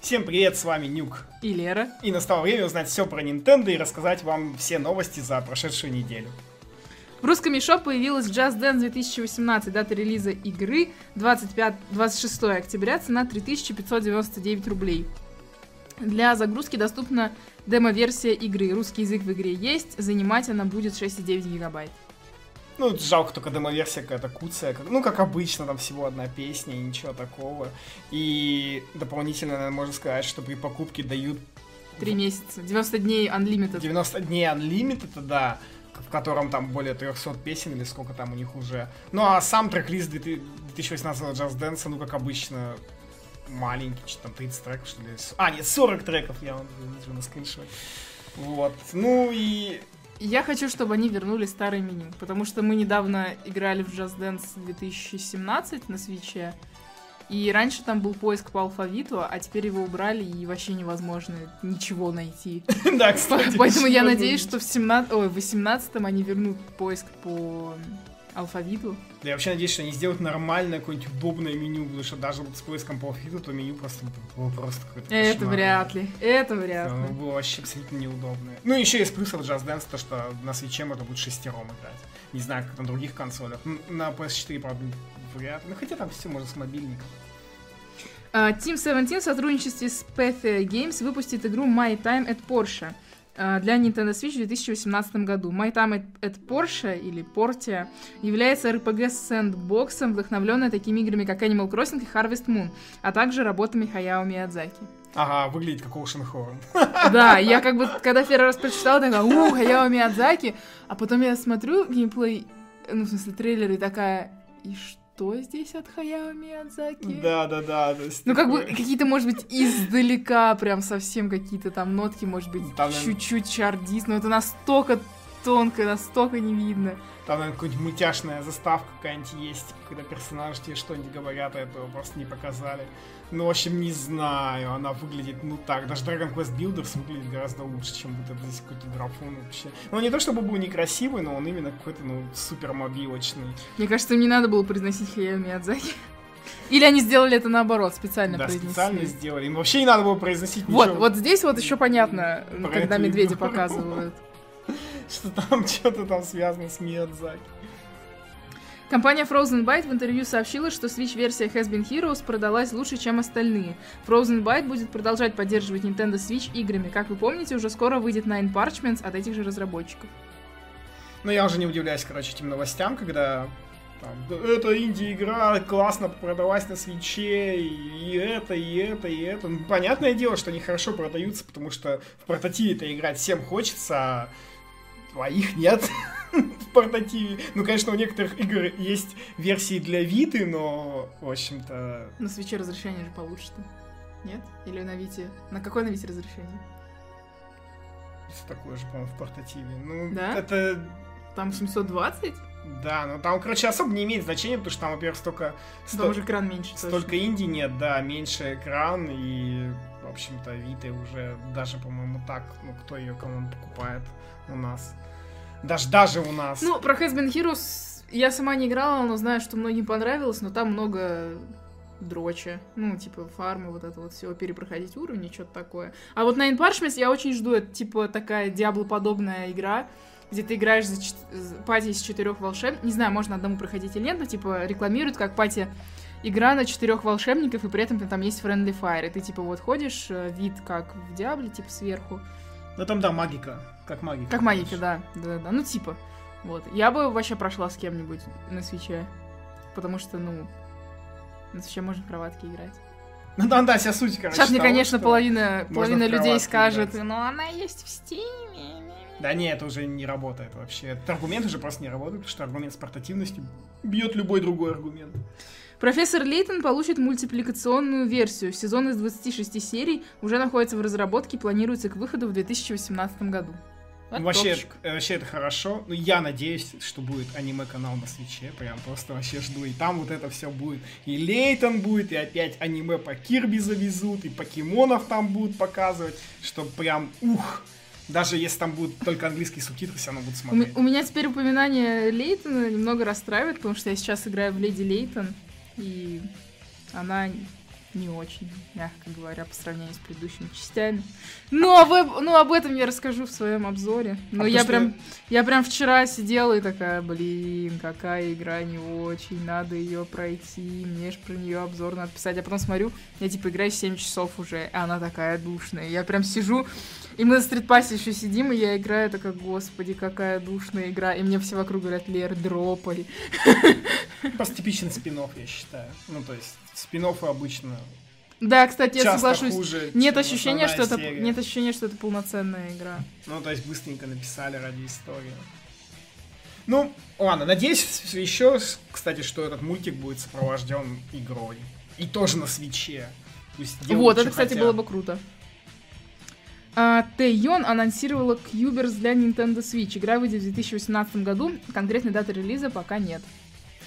Всем привет, с вами Нюк. И Лера. И настало время узнать все про Nintendo и рассказать вам все новости за прошедшую неделю. В русском eShop появилась Just Dance 2018, дата релиза игры 25, 26 октября, цена 3599 рублей. Для загрузки доступна демо-версия игры. Русский язык в игре есть, занимать она будет 6,9 гигабайт. Ну, жалко только демо-версия какая-то куция. Как, ну, как обычно, там всего одна песня и ничего такого. И дополнительно, наверное, можно сказать, что при покупке дают... Три месяца. 90 дней Unlimited. 90 дней Unlimited, да в котором там более 300 песен или сколько там у них уже. Ну а сам трек-лист 2018 Just Dance, ну как обычно, маленький, что там 30 треков, что ли. А, нет, 40 треков я вижу на скриншоте. Вот. Ну и я хочу, чтобы они вернули старое меню, потому что мы недавно играли в Just Dance 2017 на свече, и раньше там был поиск по алфавиту, а теперь его убрали, и вообще невозможно ничего найти. Да, кстати. Поэтому я надеюсь, что в 17 ой, в 18 они вернут поиск по алфавиту. Да, я вообще надеюсь, что они сделают нормальное какое-нибудь удобное меню, потому что даже вот с поиском по алфавиту, то меню просто было просто какое-то Это кошмар. вряд ли, это вряд ли. было вообще абсолютно неудобное. Ну, еще из плюсов Just Dance, то, что на свече можно будет шестером играть. Не знаю, как на других консолях. На PS4, правда, вряд ли. Ну, хотя там все можно с мобильником. Uh, Team 17 в сотрудничестве с Path Games выпустит игру My Time at Porsche для Nintendo Switch в 2018 году. My Time at Porsche или Portia является RPG-сэндбоксом, вдохновленной такими играми, как Animal Crossing и Harvest Moon, а также работами Хаяо Миядзаки. Ага, выглядит как Ocean Horn. Да, я как бы, когда первый раз прочитала, такая, у, Хаяо Миядзаки, а потом я смотрю геймплей, ну, в смысле, трейлер, и такая, и что? Что здесь от Хаяо Миядзаки? Да, да, да. Ну, как бы какие-то, может быть, издалека прям совсем какие-то там нотки, может быть, чуть-чуть чардис, но это настолько тонко, настолько не видно. Там, наверное, какая-нибудь мультяшная заставка какая-нибудь есть, когда персонажи тебе что-нибудь говорят, а этого просто не показали. Ну, в общем, не знаю, она выглядит, ну так, даже Dragon Quest Builders выглядит гораздо лучше, чем вот этот здесь какой-то графон вообще. Ну, не то чтобы был некрасивый, но он именно какой-то, ну, супер мобилочный. Мне кажется, им не надо было произносить Хаяо Миядзаки. Или они сделали это наоборот, специально да, произнесли. специально сделали. Им вообще не надо было произносить ничего. Вот, вот здесь вот еще понятно, когда медведи показывают. Что там что-то там связано с Миядзаки. Компания Frozen Byte в интервью сообщила, что Switch-версия Has Been Heroes продалась лучше, чем остальные. Frozen Byte будет продолжать поддерживать Nintendo Switch играми. Как вы помните, уже скоро выйдет Nine Parchments от этих же разработчиков. Ну, я уже не удивляюсь, короче, этим новостям, когда там, это инди-игра классно продалась на свече, и это, и это, и это. Ну, понятное дело, что они хорошо продаются, потому что в портативе-то играть всем хочется, а твоих нет в портативе. Ну, конечно, у некоторых игр есть версии для Виты, но, в общем-то... На свече разрешение же получше-то. Нет? Или на Вите? На какой на Вите разрешение? Такое же, по-моему, в портативе. Ну, да? это... Там 720? Да, но там, короче, особо не имеет значения, потому что там, во-первых, столько... Там уже экран меньше. Столько точно. инди нет, да, меньше экран, и, в общем-то, Вита уже даже, по-моему, так, ну, кто ее, кому покупает у нас. Даже, даже у нас. Ну, про Been Heroes я сама не играла, но знаю, что многим понравилось, но там много дроча. Ну, типа, фармы, вот это вот все, перепроходить уровни, что-то такое. А вот Nine Parchments я очень жду, это, типа, такая Диабло-подобная игра, где ты играешь за ч... party из четырех волшебников. Не знаю, можно одному проходить или нет, но, типа, рекламируют как party игра на четырех волшебников, и при этом там есть Friendly Fire. И ты, типа, вот ходишь, э, вид как в Диабле, типа, сверху. Ну, там, да, Magicka. Как Magicka. Как Magicka, да. Да, да. Ну, типа. Вот. Я бы вообще прошла с кем-нибудь на Switch е. Потому что, ну, на Switch е можно в кроватке играть. Ну да, да, вся суть, короче. Сейчас мне, конечно, половина, половина людей скажет, ну она есть в Steam е. Да не, это уже не работает вообще. Этот аргумент уже просто не работает, потому что аргумент с портативностью бьет любой другой аргумент. Профессор Лейтон получит мультипликационную версию. Сезон из 26 серий уже находится в разработке и планируется к выходу в 2018 году. Вот вообще, вообще это хорошо. Ну, я надеюсь, что будет аниме-канал на свече. Прям просто вообще жду. И там вот это все будет. И Лейтон будет, и опять аниме по Кирби завезут, и покемонов там будут показывать. Что прям, ух, даже если там будут только английские субтитры, все равно будут смотреть. У, у меня теперь упоминание Лейтона немного расстраивает, потому что я сейчас играю в Леди Лейтон, и она не очень, мягко говоря, по сравнению с предыдущими частями. Ну, об, ну, об этом я расскажу в своем обзоре. Но а я прям, я прям вчера сидела и такая, блин, какая игра не очень, надо ее пройти, мне же про нее обзор надо писать. Я потом смотрю, я типа играю 7 часов уже, и она такая душная. Я прям сижу, и мы на стритпассе еще сидим, и я играю, такая, господи, какая душная игра. И мне все вокруг говорят, Лер, дропай. Просто типичный спин я считаю. Ну, то есть, спин обычно да, кстати, я соглашусь. Хуже, нет ощущения, что это нет ощущения, что это полноценная игра. Ну, то есть быстренько написали ради истории. Ну, ладно, надеюсь еще, кстати, что этот мультик будет сопровожден игрой. И тоже на свече. вот, это, кстати, хотят. было бы круто. А, Тэйон анонсировала Cubers для Nintendo Switch. Игра выйдет в 2018 году. Конкретной даты релиза пока нет.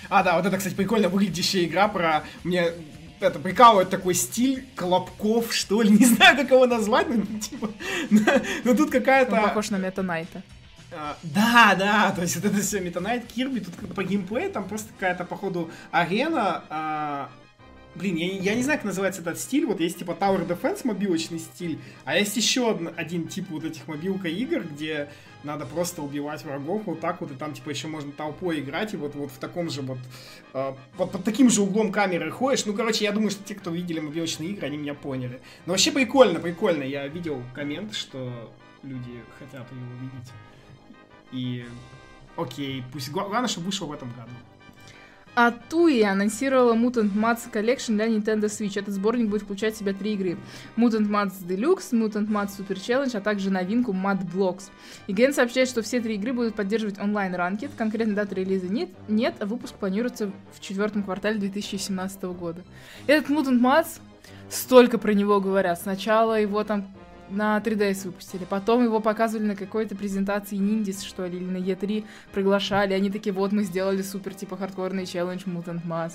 А, да, вот это, кстати, прикольно выглядящая игра про... Мне это прикалывает такой стиль колобков, что ли, не знаю, как его назвать, но типа, но тут какая-то... Он похож на Мета Найта. Uh, да, да, то есть вот это все Knight, Кирби, тут по геймплею там просто какая-то, походу, арена, uh, Блин, я, я не знаю, как называется этот стиль. Вот есть типа Tower Defense мобилочный стиль, а есть еще один, один тип вот этих мобилка игр, где надо просто убивать врагов вот так вот, и там типа еще можно толпой играть, и вот, вот в таком же вот, э, вот под таким же углом камеры ходишь. Ну, короче, я думаю, что те, кто видели мобилочные игры, они меня поняли. Но вообще прикольно, прикольно. Я видел коммент, что люди хотят ее увидеть. И окей, пусть главное, чтобы вышел в этом году. А Туи анонсировала Mutant Mats Collection для Nintendo Switch. Этот сборник будет включать в себя три игры. Mutant Mats Deluxe, Mutant Mats Super Challenge, а также новинку Mad Blocks. Игрен сообщает, что все три игры будут поддерживать онлайн-ранкет. Конкретной даты релиза нет, нет, а выпуск планируется в четвертом квартале 2017 года. Этот Mutant Mats, столько про него говорят. Сначала его там на 3DS выпустили. Потом его показывали на какой-то презентации Ниндис, что ли, или на E3 приглашали. Они такие, вот мы сделали супер, типа, хардкорный челлендж Mutant Mass.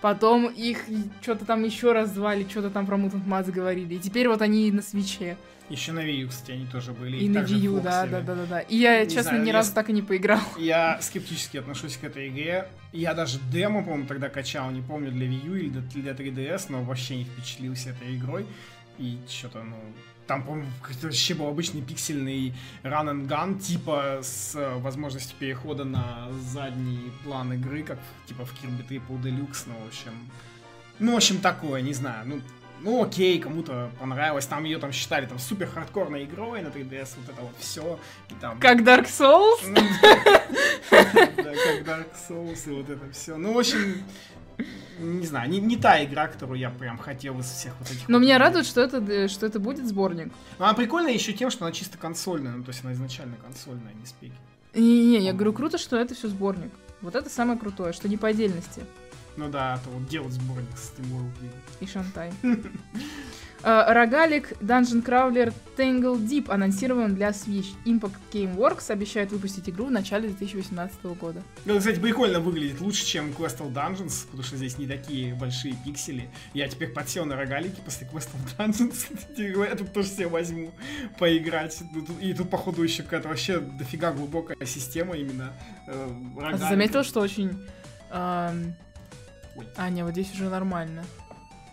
Потом их что-то там еще раз звали, что-то там про Mutant Mass говорили. И теперь вот они на свече. Еще на Wii U, кстати, они тоже были. И, и на Wii U, да, да, да, да, да. И я, не честно, знаю, ни я... разу так и не поиграл. Я скептически отношусь к этой игре. Я даже демо, по-моему, тогда качал, не помню, для Wii U или для 3DS, но вообще не впечатлился этой игрой. И что-то, ну, там, по-моему, вообще был обычный пиксельный run and gun, типа с э, возможностью перехода на задний план игры, как типа в Kirby Triple Deluxe, ну, в общем... Ну, в общем, такое, не знаю, ну, ну окей, кому-то понравилось, там ее там считали там супер хардкорной игрой на 3DS, вот это вот все. И, там... Как Dark Souls? Да, как Dark Souls и вот это все. Ну, в общем, не знаю, не, не та игра, которую я прям хотел из всех вот этих. Но меня радует, что это, что это будет сборник. Но она прикольная еще тем, что она чисто консольная, ну, то есть она изначально консольная, а не спеки. Не-не, я говорю, круто, что это все сборник. Вот это самое крутое, что не по отдельности. Ну да, а то вот делать сборник с Steam И Шантай. Э, рогалик Dungeon Crawler Tangle Deep анонсирован для Switch. Impact Gameworks обещает выпустить игру в начале 2018 года. Ну, кстати, прикольно выглядит. Лучше, чем Questal Dungeons, потому что здесь не такие большие пиксели. Я теперь подсел на рогалики после Questal Dungeons. Я тут тоже себе возьму поиграть. Ну, и тут, походу, еще какая-то вообще дофига глубокая система именно. Э, а ты заметил, что очень... Эм... А, не, вот здесь уже нормально.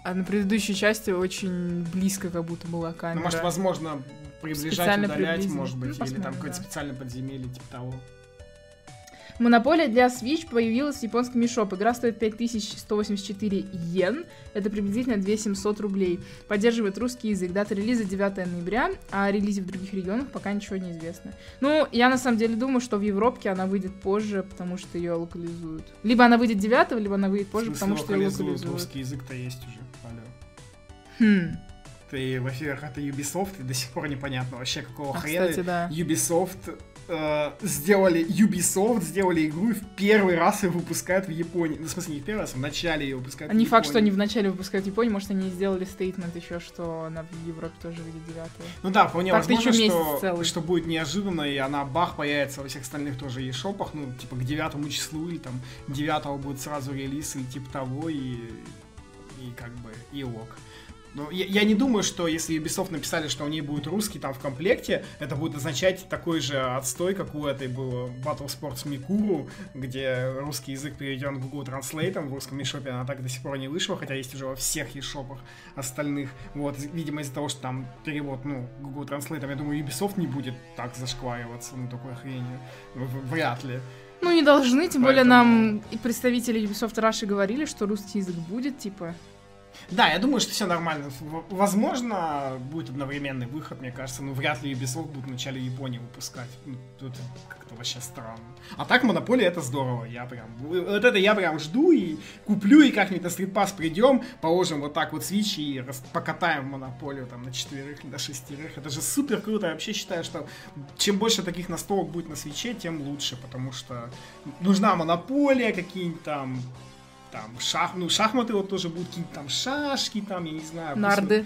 А на предыдущей части очень близко как будто была камера. Ну, может, возможно, приближать, удалять, может быть, ну, или там какое-то да. специальное подземелье, типа того. Монополия для Switch появилась в японском eShop. Игра стоит 5184 йен. Это приблизительно 2700 рублей. Поддерживает русский язык. Дата релиза 9 ноября, а о релизе в других регионах пока ничего не известно. Ну, я на самом деле думаю, что в Европе она выйдет позже, потому что ее локализуют. Либо она выйдет 9, либо она выйдет позже, потому что ее локализуют. Русский язык-то есть уже. Хм. Ты, во-первых, это Ubisoft, и до сих пор непонятно вообще, какого а, хрена кстати, да. Ubisoft э, сделали Ubisoft, сделали игру и в первый раз ее выпускают в Японии. Ну, в смысле, не в первый раз, а в начале ее выпускают а в не факт, что они в начале выпускают в Японии, может, они сделали стейтмент еще, что она в Европе тоже выйдет 9 Ну да, вполне так возможно, что, что будет неожиданно, и она бах появится во всех остальных тоже e-шопах, ну, типа к 9 числу, или там 9 будет сразу релиз, или типа того, и, и как бы, и ок. Ну, я, я не думаю, что если Ubisoft написали, что у нее будет русский там в комплекте, это будет означать такой же отстой, как у этой было Battle Sports Mikuru, где русский язык переведен Google Translate, в русском eShop она так до сих пор не вышла, хотя есть уже во всех eShop остальных. Вот, видимо, из-за того, что там перевод, ну, Google Translate, я думаю, Ubisoft не будет так зашквариваться, ну, такой хренью. Вряд ли. Ну, не должны, тем Поэтому... более нам и представители Ubisoft Russia говорили, что русский язык будет, типа, да, я думаю, что все нормально. Возможно, будет одновременный выход, мне кажется, но вряд ли Ubisoft будут вначале Японии выпускать. Ну, тут как-то вообще странно. А так, Монополия это здорово. Я прям... Вот это я прям жду и куплю, и как-нибудь на Pass придем, положим вот так вот Switch и рас... покатаем Монополию там на четверых, до шестерых. Это же супер круто. Я вообще считаю, что чем больше таких настолок будет на свече, тем лучше, потому что нужна Монополия, какие-нибудь там там шах, ну шахматы вот тоже будут какие-то там шашки, там, я не знаю. Нарды.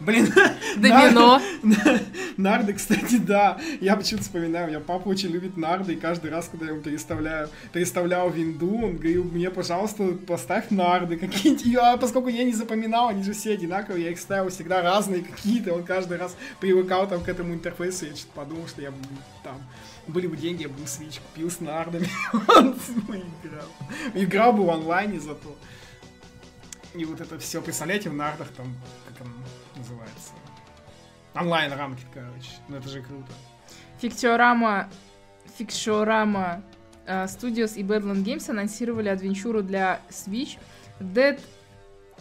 Блин, Домино. Нарды, кстати, да. Я почему-то вспоминаю, у меня папа очень любит нарды, и каждый раз, когда я ему переставляю, переставлял винду, он говорил, мне, пожалуйста, поставь нарды какие-нибудь. Я, поскольку я не запоминал, они же все одинаковые, я их ставил всегда разные какие-то, он каждый раз привыкал там к этому интерфейсу, я что-то подумал, что я там были бы деньги, я бы Switch купил с нардами. Он играл. Играл бы в онлайне зато. И вот это все, представляете, в нардах там, как он называется? Онлайн рамки, короче. Ну это же круто. Фиктиорама, Фикшорама uh, Studios и Badland Games анонсировали адвенчуру для Switch Dead,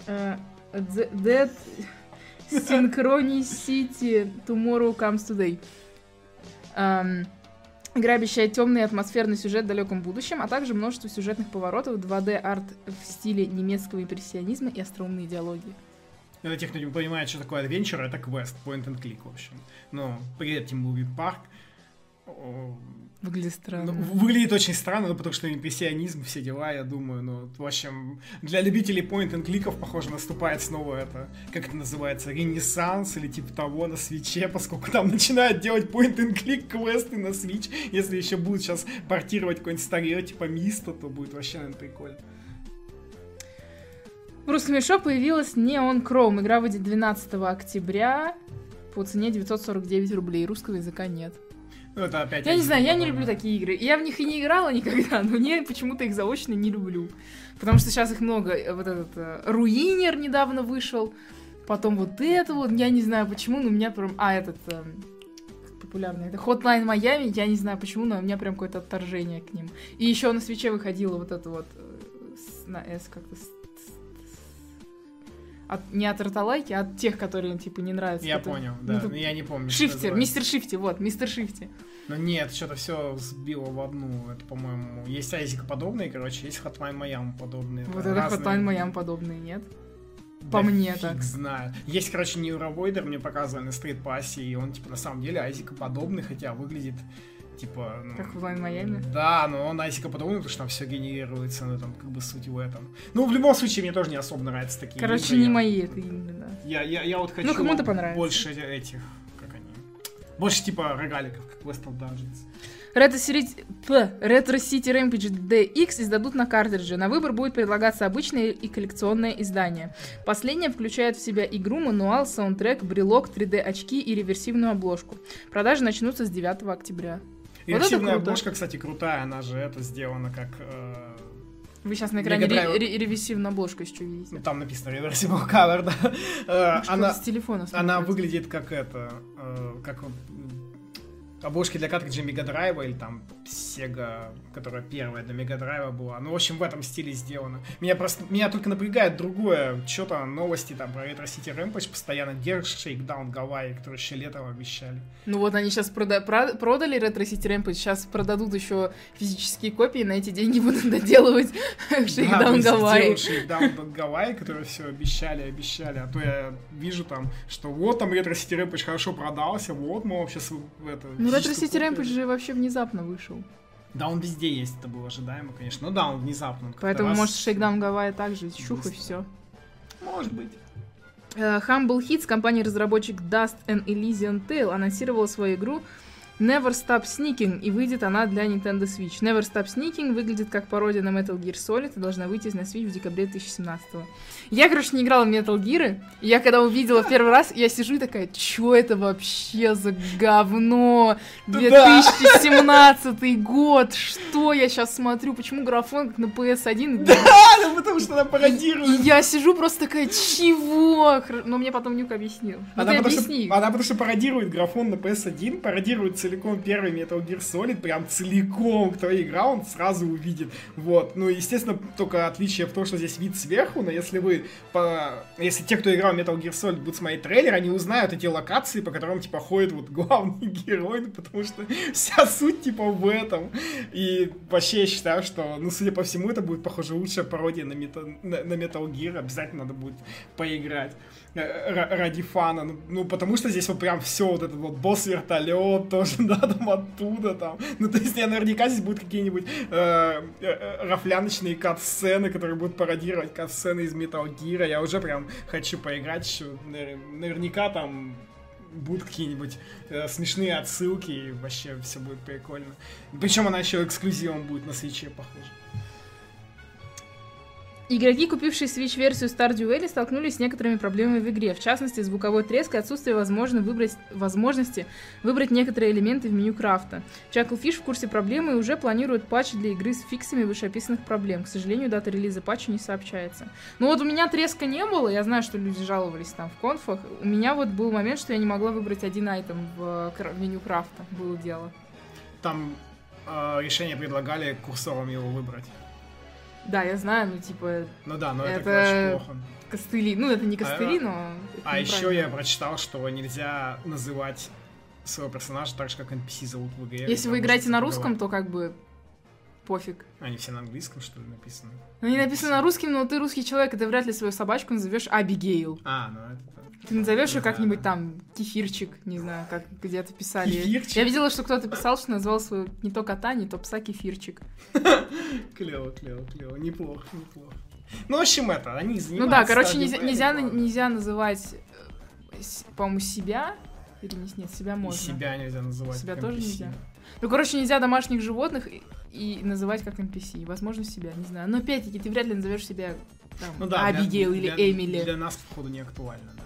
uh, Dead Synchronicity Tomorrow Comes Today. Um, Игра обещает темный атмосферный сюжет в далеком будущем, а также множество сюжетных поворотов, 2D-арт в стиле немецкого импрессионизма и остроумной идеологии. Для тех, кто не понимает, что такое адвенчур, это квест, point and click, в общем. Ну, привет, Team Movie Park. Выглядит странно. Ну, выглядит очень странно, ну, потому что импрессионизм, все дела, я думаю, ну, в общем, для любителей point and кликов, похоже, наступает снова это, как это называется, ренессанс или типа того на свече, поскольку там начинают делать point and click квесты на свич. Если еще будут сейчас портировать какой-нибудь старье типа Миста, то будет вообще, наверное, прикольно. В русском мешо появилась Neon Chrome. Игра выйдет 12 октября по цене 949 рублей. Русского языка нет. Ну, это опять я не знаю, я не люблю такие игры. Я в них и не играла никогда, но мне почему-то их заочно не люблю. Потому что сейчас их много. Вот этот uh, Руинер недавно вышел. Потом вот это вот, я не знаю почему, но у меня прям... А, этот... Uh, популярный. Это Hotline Miami, я не знаю почему, но у меня прям какое-то отторжение к ним. И еще на свече выходила вот это вот э, на S как-то от, не от ротолайки, а от тех, которые, типа, не нравятся. Я которые... понял, да, ну, но я не помню. Шифтер, мистер Шифти, вот, мистер Шифти. Ну нет, что-то все сбило в одну. Это, по-моему, есть Айзика подобные, короче, есть Hotline Miami подобные. Вот это, это Hotline Miami подобные, нет? По да мне так. знаю. Есть, короче, Neurovoider, мне показывали на стрит пассе, и он, типа, на самом деле Айзика подобный, хотя выглядит типа... Ну, как в Майами? Да, но он Айсика подумал, потому что там все генерируется, ну там как бы суть в этом. Ну, в любом случае, мне тоже не особо нравятся такие Короче, игры. не мои это да. Я, я, я вот ну, хочу ну, кому-то понравится. больше этих, как они, больше типа рогаликов, как Western Dungeons. Retro City, Retro City Rampage DX издадут на картридже. На выбор будет предлагаться обычное и коллекционное издание. Последнее включает в себя игру, мануал, саундтрек, брелок, 3D-очки и реверсивную обложку. Продажи начнутся с 9 октября. Реверсивная вот обложка, кстати, крутая, она же это сделана как... Э... Вы сейчас на экране ре- ре- реверсивную обложку еще видите. Ну, там написано Reversible Cover, да. Э, она, с телефона она выглядит как это, э, как обложки для картриджа Мега Драйва или там Sega, которая первая для Мега Драйва была. Ну, в общем, в этом стиле сделано. Меня просто, меня только напрягает другое. Что-то новости там про Retro City Rampage постоянно держит Shakedown Гавайи, которые еще летом обещали. Ну вот они сейчас прода- про- продали Retro City Rampage, сейчас продадут еще физические копии, на эти деньги будут доделывать Shakedown Гавайи. Shakedown Гавайи, которые все обещали, обещали. А то я вижу там, что вот там Retro City Rampage хорошо продался, вот мы вообще это... Ну, Retro City Rampage же вообще внезапно вышел. Да, он везде есть, это было ожидаемо, конечно. Ну да, он внезапно. Он Поэтому, раз... может, Shakedown Гавайи также, чух и все. Может быть. Uh, Humble Hits, компания-разработчик Dust and Elysian Tale, анонсировала свою игру Never Stop Sneaking, и выйдет она для Nintendo Switch. Never Stop Sneaking выглядит как пародия на Metal Gear Solid и должна выйти на Switch в декабре 2017 Я, короче, не играла в Metal Gear, и я когда увидела в первый раз, я сижу и такая, чё это вообще за говно? 2017 год, что я сейчас смотрю, почему графон как на PS1? Да, ну потому что она пародирует. И я сижу просто такая, чего? Но мне потом Нюк объяснил. Ну, Она ты потому, что, она потому что пародирует графон на PS1, пародирует целиком первый Metal Gear Solid, прям целиком, кто играл, он сразу увидит. Вот, ну, естественно, только отличие в том, что здесь вид сверху, но если вы, по... если те, кто играл Metal Gear Solid, будут смотреть трейлер, они узнают эти локации, по которым, типа, ходит вот главный герой, ну, потому что вся суть, типа, в этом. И вообще я считаю, что, ну, судя по всему, это будет, похоже, лучшая пародия на, Мета- на, на Metal Gear, обязательно надо будет поиграть э, ра- ради фана, ну, ну, потому что здесь вот прям все, вот этот вот босс-вертолет тоже, да, там оттуда, там, ну, то есть, я наверняка здесь будут какие-нибудь э, э, рафляночные кат-сцены, которые будут пародировать кат-сцены из Metal Gear, я уже прям хочу поиграть наверняка там будут какие-нибудь э, смешные отсылки, и вообще все будет прикольно. Причем она еще эксклюзивом будет на свече, похоже. Игроки, купившие Switch-версию Stardew Valley, столкнулись с некоторыми проблемами в игре. В частности, звуковой треск и отсутствие возможно выбрать, возможности выбрать некоторые элементы в меню крафта. Chucklefish в курсе проблемы и уже планирует патч для игры с фиксами вышеописанных проблем. К сожалению, дата релиза патча не сообщается. Ну вот у меня треска не было, я знаю, что люди жаловались там в конфах. У меня вот был момент, что я не могла выбрать один айтем в кра- меню крафта. Было дело. Там э, решение предлагали курсором его выбрать. Да, я знаю, ну типа Ну да, но это, Это- короче, плохо. костыли. Ну, это не костыли, но... это А еще я прочитал, что нельзя называть своего персонажа так же, как NPC зовут в игре. Если вы играете на русском, то как бы пофиг. Они все на английском, что ли, написаны? Не написано на русском, но ты русский человек, и ты вряд ли свою собачку назовешь Абигейл. А, ну это... Ты назовешь ее как-нибудь там кефирчик, не знаю, как где-то писали. Кефирчик? Я видела, что кто-то писал, что назвал свою не то кота, не то пса кефирчик. Клево, клево, клево. Неплохо, неплохо. Ну, в общем, это, они Ну занимаются... да, короче, нельзя, нельзя, называть, э, по-моему, себя. Или не, нет, себя И можно. себя нельзя называть Себя тоже нельзя. Ну, короче, нельзя домашних животных и, и называть как NPC. Возможно, себя, не знаю. Но опять-таки, ты вряд ли назовешь себя там, Ну да, для- Абигейл или для- Эмили. Для нас, походу, не актуально, да.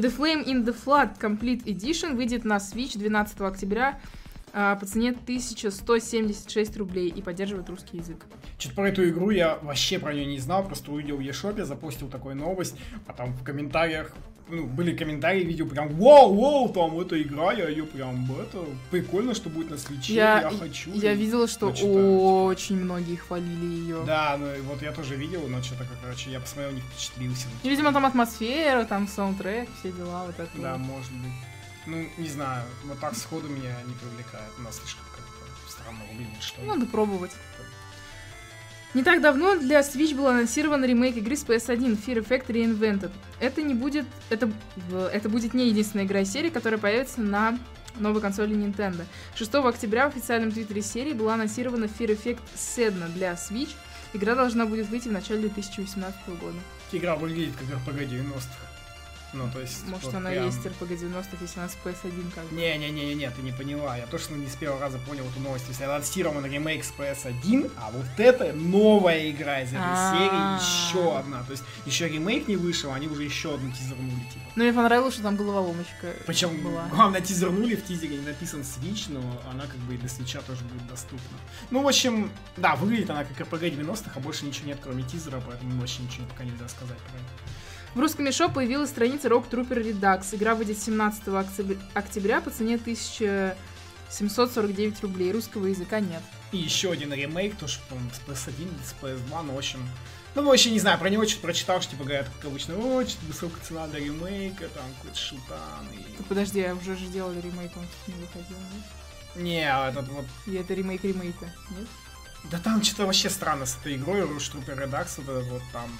The Flame in the Flood Complete Edition выйдет на Switch 12 октября а, по цене 1176 рублей и поддерживает русский язык. Что-то про эту игру я вообще про нее не знал, просто увидел в Ешопе, запостил такую новость, а там в комментариях, ну, были комментарии, видео прям, вау, вау, там эта игра, я ее прям, это, прикольно, что будет на свече, я, Я, хочу. я видела, что очень многие хвалили ее. Да, ну вот я тоже видел, но что-то, короче, я посмотрел, не впечатлился. И, видимо, там атмосфера, там саундтрек, все дела, вот это. Да, вот. может быть. Ну, не знаю, вот так сходу меня не привлекает, у нас слишком как-то странно выглядит, что ли. Надо пробовать. Не так давно для Switch был анонсирован ремейк игры с PS1 Fear Effect Reinvented. Это не будет... Это, это будет не единственная игра из серии, которая появится на новой консоли Nintendo. 6 октября в официальном твиттере серии была анонсирована Fear Effect Sedna для Switch. Игра должна будет выйти в начале 2018 года. Игра выглядит как RPG 90-х. Ну, то есть... Может, вот она прям- есть RPG 90-х, если она с PS1 как бы. Не-не-не-не, ты не поняла. Я точно не с первого раза понял эту новость. То есть анонсирован ремейк с PS1, а вот это новая игра из этой А. серии, еще одна. То есть еще ремейк не вышел, они уже еще одну тизернули, типа. Но мне понравилось, что там головоломочка Причем, была. главное, тизернули в тизере, не написан Switch, но она как бы и для свеча тоже будет доступна. Ну, в общем, да, выглядит она как RPG 90-х, а больше ничего нет, кроме тизера, поэтому вообще ничего пока нельзя сказать про это. В русском мешо появилась страница Rock Trooper Redux. Игра выйдет 17 октября- по цене 1749 рублей. Русского языка нет. И еще один ремейк, тоже, по-моему, с PS1 или с PS2, но в общем... Ну, вообще не знаю, про него что-то прочитал, что, типа, говорят, как обычно, о, что-то высокая цена для ремейка, там, какой-то шутан, и... Так подожди, а уже же делали ремейк, он не выходил, нет? Не, а этот вот... И это ремейк ремейка, нет? Да там что-то вообще странно с этой игрой, Trooper Redux, вот вот там...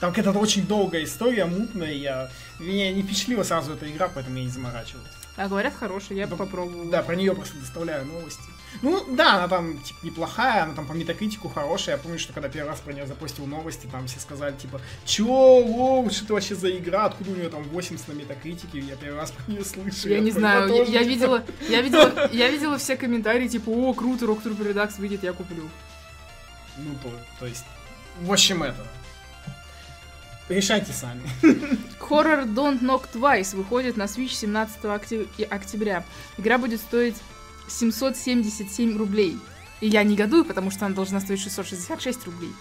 Там какая-то очень долгая история, мутная, я... Меня не впечатлила сразу эта игра, поэтому я не заморачивался. А говорят, хороший, я бы Да, попробовала. Да, про нее просто доставляю новости. Ну, да, она там, типа, неплохая, она там по метакритику хорошая. Я помню, что когда первый раз про нее запустил новости, там все сказали, типа, чё, лол, что это вообще за игра, откуда у нее там 80 на метакритике, я первый раз про нее слышу. Я, не такой, знаю, я, тоже, я видела, я видела, я видела все комментарии, типа, о, круто, Rock Trooper Redux выйдет, я куплю. Ну, то, то есть, в общем, это. Решайте сами. Horror Don't Knock Twice выходит на Switch 17 октя- октября. Игра будет стоить 777 рублей. И я негодую, потому что она должна стоить 666 рублей.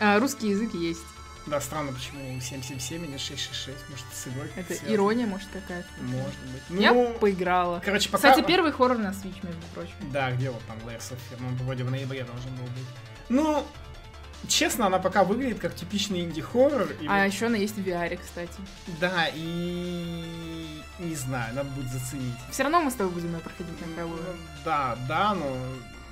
А, русский язык есть. Да, странно, почему 777 или 666, может, с игрой Это связано. ирония, может, какая-то. Может быть. Я Ну, поиграла. короче, пока... Кстати, первый хоррор на Switch, между прочим. Да, где вот там of Fear? Ну, он вроде в ноябре должен был быть. Ну, честно, она пока выглядит как типичный инди-хоррор. А вот- еще она есть в VR, кстати. Да, и... Не знаю, надо будет заценить. Все равно мы с тобой будем ее проходить на Ну, игровую. да, да, но...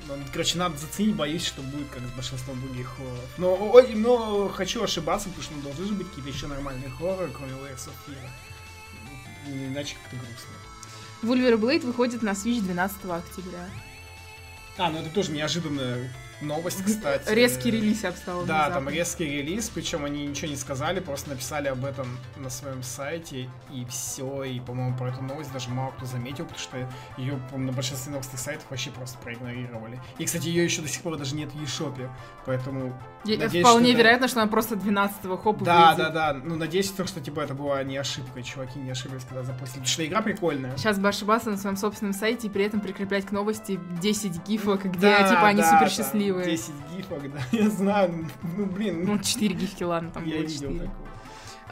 но, Короче, надо заценить, боюсь, что будет как с большинством других хорроров. Но, ой, но хочу ошибаться, потому что ну, должны же быть какие-то еще нормальные хорроры, кроме Layers of Fear. Иначе как-то грустно. Вульвер Блейд выходит на Switch 12 октября. А, ну это тоже неожиданная новость, кстати. Резкий релиз обстал. Да, там резкий релиз, причем они ничего не сказали, просто написали об этом на своем сайте, и все, и, по-моему, про эту новость даже мало кто заметил, потому что ее на большинстве новостных сайтов вообще просто проигнорировали. И, кстати, ее еще до сих пор даже нет в eShop, поэтому... надеюсь, Вполне что да. вероятно, что она просто 12-го хоп Да, выйдет. да, да, ну, надеюсь, то, что, типа, это была не ошибка, чуваки не ошиблись, когда запустили, потому что игра прикольная. Сейчас бы ошибаться на своем собственном сайте и при этом прикреплять к новости 10 гифок, где, Да, типа, они да, супер там счастливые. 10 гифок, да, я знаю, ну, блин, Ну, 4 гифки, ладно, там я было видел 4. такое.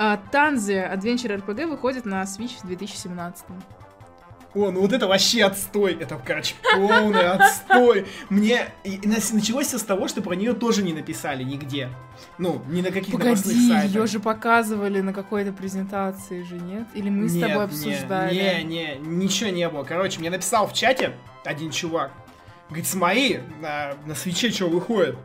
А, Танзия Adventure RPG выходит на Switch в 2017 О, ну вот это вообще отстой. Это, короче, полный отстой. Мне и началось все с того, что про нее тоже не написали нигде. Ну, ни на каких новостных Погоди, сайтах. ее же показывали на какой-то презентации же, нет? Или мы с Нет, тобой не, обсуждали? Не, не, ничего не было. Короче, мне написал в чате один чувак. Говорит, смотри, на, на свече что выходит.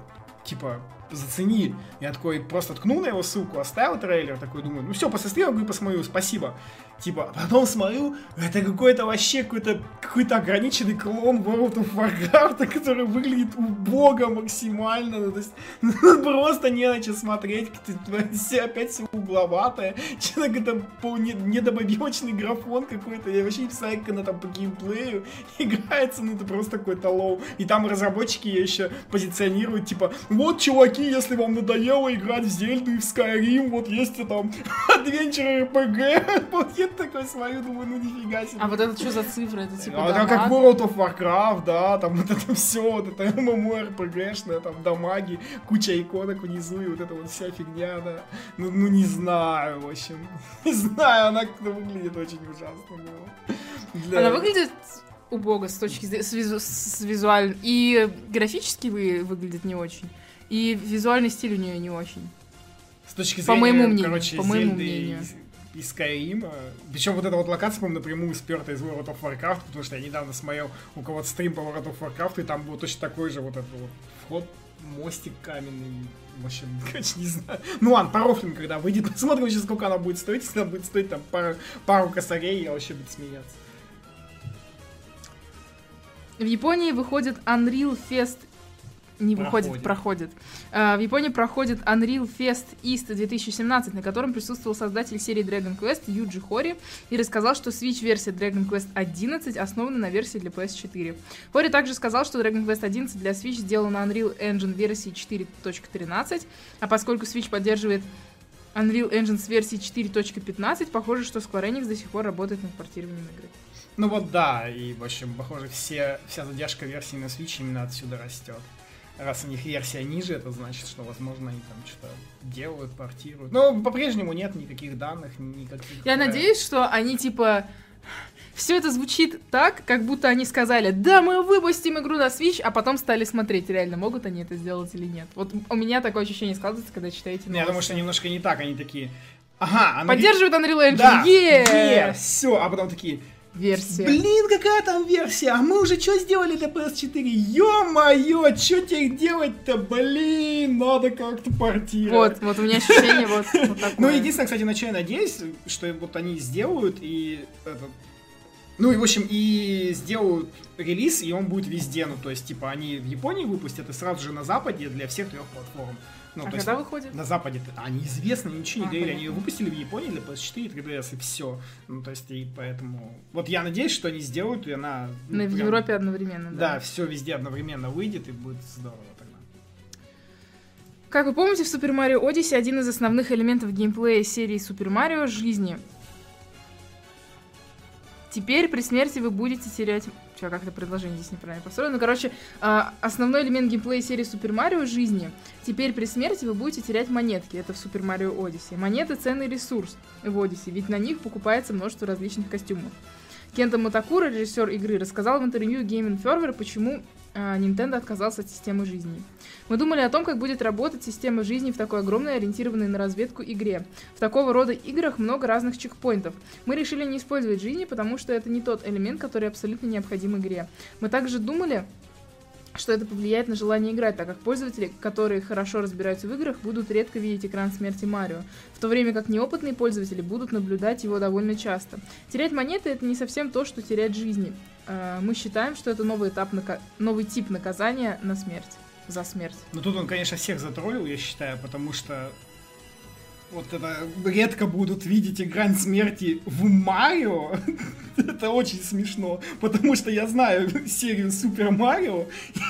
Типа, зацени. Я такой просто ткнул на его ссылку, оставил трейлер, такой думаю, ну все, после стрима говорю, посмотрю, спасибо. Типа, а потом смотрю, это какой-то вообще какой-то какой-то ограниченный клон World of Warcraft, который выглядит убого максимально. Ну, то есть, просто не на что смотреть, все опять все угловатое. Что-то какой-то пол- не- недобобивочный графон какой-то. Я вообще не представляю, как она там по геймплею играется, ну это просто какой-то лол. И там разработчики ее еще позиционируют, типа, вот, чуваки, если вам надоело играть в Зельду и в Skyrim, вот есть там Adventure RPG. Вот такой смотрю, думаю, ну нифига себе. А вот это что за цифры? Это типа А, как? World of Warcraft, да, там вот это все, вот это MMORPG шное, там дамаги, куча иконок внизу и вот эта вот вся фигня, да. Ну, ну не знаю, в общем. Не знаю, она как-то выглядит очень ужасно. но для- Она выглядит убого с точки зрения с, визу- с визуально. И графически вы, выглядит не очень. И визуальный стиль у нее не очень. С точки По зрения, моему мнению, короче, по моему Зельды мнению. И, и Skyrim. Причем вот эта вот локация, по-моему, напрямую сперта из World of Warcraft, потому что я недавно смотрел у кого-то стрим по World of Warcraft, и там был точно такой же вот этот вот вход, мостик каменный. В общем, короче, не знаю. Ну ладно, порофлим, когда выйдет. Посмотрим вообще, сколько она будет стоить. Если она будет стоить там пару, пару косарей, я вообще буду смеяться. В Японии выходит Unreal Fest не выходит, проходит. А, в Японии проходит Unreal Fest East 2017, на котором присутствовал создатель серии Dragon Quest Юджи Хори и рассказал, что Switch-версия Dragon Quest 11 основана на версии для PS4. Хори также сказал, что Dragon Quest 11 для Switch сделан на Unreal Engine версии 4.13, а поскольку Switch поддерживает Unreal Engine с версии 4.15, похоже, что Square Enix до сих пор работает над портированием игры. Ну вот да, и, в общем, похоже, все, вся задержка версии на Switch именно отсюда растет. Раз у них версия ниже, это значит, что, возможно, они там что-то делают, портируют. Но по-прежнему нет никаких данных, никаких... Я э, надеюсь, что они типа... Все это звучит так, как будто они сказали, да, мы выпустим игру на Switch, а потом стали смотреть, реально могут они это сделать или нет. Вот у меня такое ощущение складывается, когда читаете Не, Я думаю, новости. что немножко не так, они такие... Ага, она... Поддерживает Unreal Engine, Да, е все, а потом такие, Версия. блин, какая там версия, а мы уже что сделали для PS4? Ё-моё, что теперь делать-то, блин, надо как-то портировать. Вот, вот у меня ощущение вот, вот такое. Ну, единственное, кстати, на что я надеюсь, что вот они сделают, и Ну и, в общем, и сделают релиз, и он будет везде. Ну, то есть, типа, они в Японии выпустят, и сразу же на Западе для всех трех платформ. Ну, а когда есть, выходит? На Западе. А, неизвестно, ничего не А, говорили. Они понятно. выпустили в Японии для PS4 3DS, и все. Ну, то есть, и поэтому... Вот я надеюсь, что они сделают, и она... ну, На- в прям- Европе одновременно, да. Да, все везде одновременно выйдет, и будет здорово тогда. Как вы помните, в Super Mario Odyssey один из основных элементов геймплея серии Super Mario — жизни. Теперь при смерти вы будете терять... Че, как это предложение здесь неправильно построено? Ну, короче, а, основной элемент геймплея серии Super Mario — жизни. Теперь при смерти вы будете терять монетки. Это в Super Mario Odyssey. Монеты — ценный ресурс в Odyssey, ведь на них покупается множество различных костюмов. Кента Мотокура, режиссер игры, рассказал в интервью Game Informer, почему Nintendo отказался от системы жизни. Мы думали о том, как будет работать система жизни в такой огромной, ориентированной на разведку игре. В такого рода играх много разных чекпоинтов. Мы решили не использовать жизни, потому что это не тот элемент, который абсолютно необходим игре. Мы также думали, что это повлияет на желание играть, так как пользователи, которые хорошо разбираются в играх, будут редко видеть экран смерти Марио, в то время как неопытные пользователи будут наблюдать его довольно часто. Терять монеты это не совсем то, что терять жизни. Э, Мы считаем, что это новый, этап новый тип наказания на смерть. За смерть. Но тут он, конечно, всех затроллил, я считаю, потому что вот это редко будут видеть экран смерти в Марио. это очень смешно, потому что я знаю серию Супер Марио,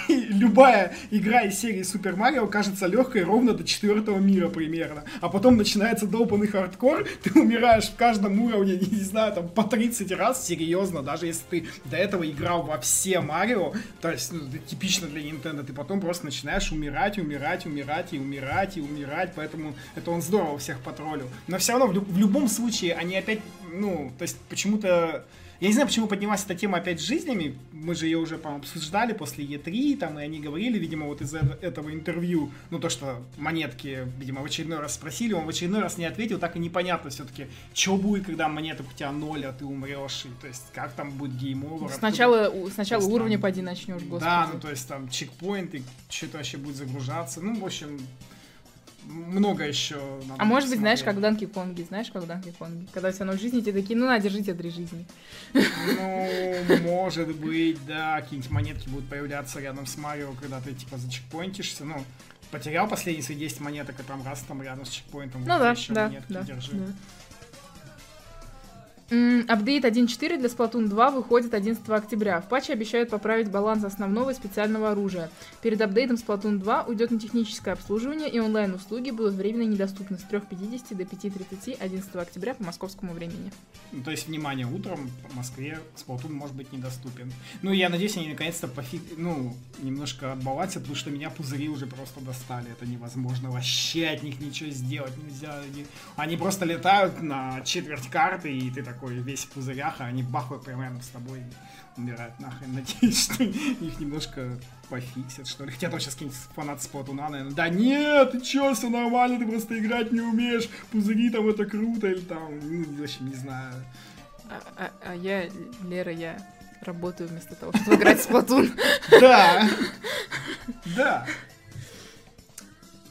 и любая игра из серии Супер Марио кажется легкой ровно до четвертого мира примерно. А потом начинается долбанный хардкор, ты умираешь в каждом уровне, не знаю, там по 30 раз, серьезно, даже если ты до этого играл во все Марио, то есть ну, типично для Nintendo, ты потом просто начинаешь умирать, умирать, умирать и умирать и умирать, поэтому это он здорово всех потроллил. Но все равно в, лю- в любом случае они опять, ну, то есть почему-то я не знаю, почему поднялась эта тема опять с жизнями. Мы же ее уже, по-моему, обсуждали после E3, там, и они говорили, видимо, вот из этого интервью, ну, то, что монетки, видимо, в очередной раз спросили, он в очередной раз не ответил, так и непонятно все-таки, что будет, когда монеток у тебя ноль, а ты умрешь, и, то есть, как там будет game over. Сначала, у- сначала есть уровня там- поди начнешь, господи. Да, ну, то есть, там, чекпоинты, что-то вообще будет загружаться, ну, в общем, много еще надо А может быть, знаешь, посмотреть. как в Данки Конге, знаешь, как в Данки Конге? Когда у тебя ноль жизни, тебе такие, ну на, держите три жизни. Ну, может быть, да, какие-нибудь монетки будут появляться рядом с Марио, когда ты, типа, зачекпоинтишься, ну, потерял последние свои 10 монеток, и там раз там рядом с чекпоинтом Ну вот да, еще да, монетки да, держи. да. Апдейт 1.4 для Splatoon 2 выходит 11 октября. В патче обещают поправить баланс основного и специального оружия. Перед апдейтом Splatoon 2 уйдет на техническое обслуживание, и онлайн-услуги будут временно недоступны с 3.50 до 5.30 11 октября по московскому времени. Ну, то есть, внимание, утром в Москве Splatoon может быть недоступен. Ну, я надеюсь, они наконец-то пофиг... ну, немножко отбалансят, потому что меня пузыри уже просто достали. Это невозможно. Вообще от них ничего сделать нельзя. Они, просто летают на четверть карты, и ты такой весь в пузырях, а они бахают прямо рядом с тобой умирают нахрен. Надеюсь, что их немножко пофиксят, что ли. Хотя сейчас какие-нибудь фанаты Сплатуна, наверное. Да нет, ты чё, все нормально, ты просто играть не умеешь. Пузыри там это круто, или там, ну, в общем, не знаю. А, а- а я, Лера, я работаю вместо того, чтобы играть в Splatoon. Да. Да.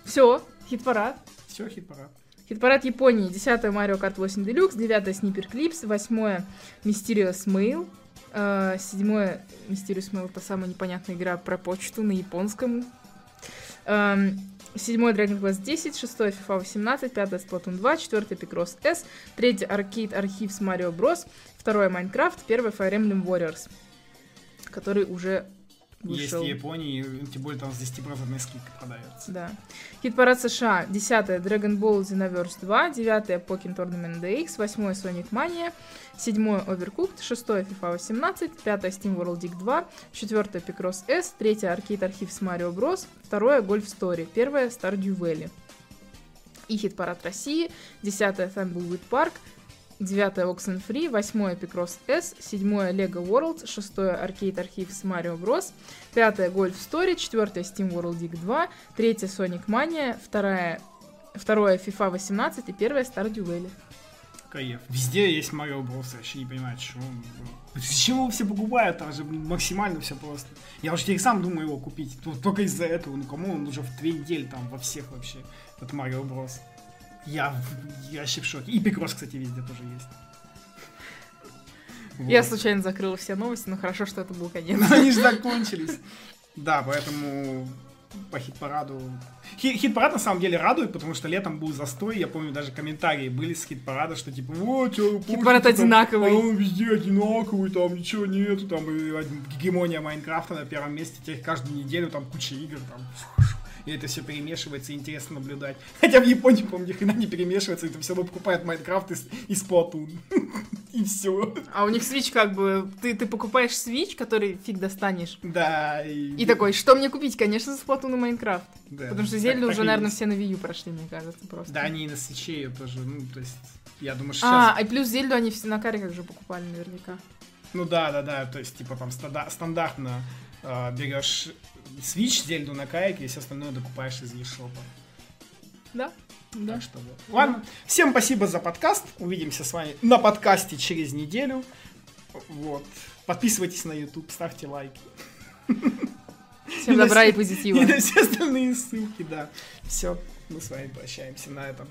Все, хит-парад. Все, хит-парад. Хит-парад Японии. 10 Mario Kart 8 Deluxe, 9 Sniper Clips, 8 Mysterious Mail, 7 Mysterious Mail это самая непонятная игра про почту на японском. 7 Dragon Quest 10, 6 FIFA 18, 5 Splatoon 2, 4 Picross S, 3 Arcade Archives Mario Bros, 2 Minecraft, 1 Fire Emblem Warriors, который уже Есть вышел. в Японии, тем более там с 10% скидкой продается. Да. Хит-парад США. 10 Dragon Ball Xenoverse 2, 9 Pokémon Tournament DX, 8 Sonic Mania, 7 Overcooked, 6 FIFA 18, 5 Steam World Dig 2, 4 Picross S, 3 Arcade Archives Mario Bros, 2 Golf Story, 1 Stardew Valley. И хит-парад России. 10 Thimbleweed Park, 9 Oxenfree, 8 Picross S, 7 Lego World, 6 Arcade Archives Mario Bros, 5 Golf Story, 4 Steam World Dig 2, 3 Sonic Mania, 2 Второе FIFA 18 и первое Stardew Valley. Кайф. Везде есть Марио Брос, я вообще не понимаю, чего. Зачем его все покупают? Там же максимально все просто. Я уже теперь сам думаю его купить. Только из-за этого. Ну кому он уже в две недели там во всех вообще. Это Марио Брос. Я, я вообще в шоке. И Пикрос, кстати, везде тоже есть. Я Вот. случайно закрыла все новости, но хорошо, что это был конец. Но они же закончились. Да, поэтому по хит-параду... Хи- Хит-парад на самом деле радует, потому что летом был застой. Я помню, даже комментарии были с хит-парада, что типа, вот, Хит-парад одинаковый. а он везде одинаковый, там ничего нету, там гегемония Майнкрафта на первом месте, теперь каждую неделю там куча игр, там и это все перемешивается, и интересно наблюдать. Хотя в Японии, по-моему, ни хрена не перемешивается, и все равно покупают Майнкрафт и, с- и Splatoon. И все. А у них Switch как бы... Ты, ты покупаешь Switch, который фиг достанешь. Да. И, И такой, что мне купить? Конечно, Splatoon и Майнкрафт. Да, Потому что Зельду так уже, наверное, все на Wii U прошли, мне кажется, просто. Да, они и на свече ее тоже, ну, то есть, я думаю, что А, сейчас... и плюс Зельду они все на кариках же покупали наверняка. Ну да, да, да, то есть, типа, там станда- стандартно э, берешь Switch, Зельду на кайке, и все остальное докупаешь из eShop. Да? Да. Так что вот. Ладно, всем спасибо за подкаст, увидимся с вами на подкасте через неделю. Вот. Подписывайтесь на YouTube, ставьте лайки. Всем добра и позитива. И на все остальные ссылки, да. Все, мы с вами прощаемся на этом.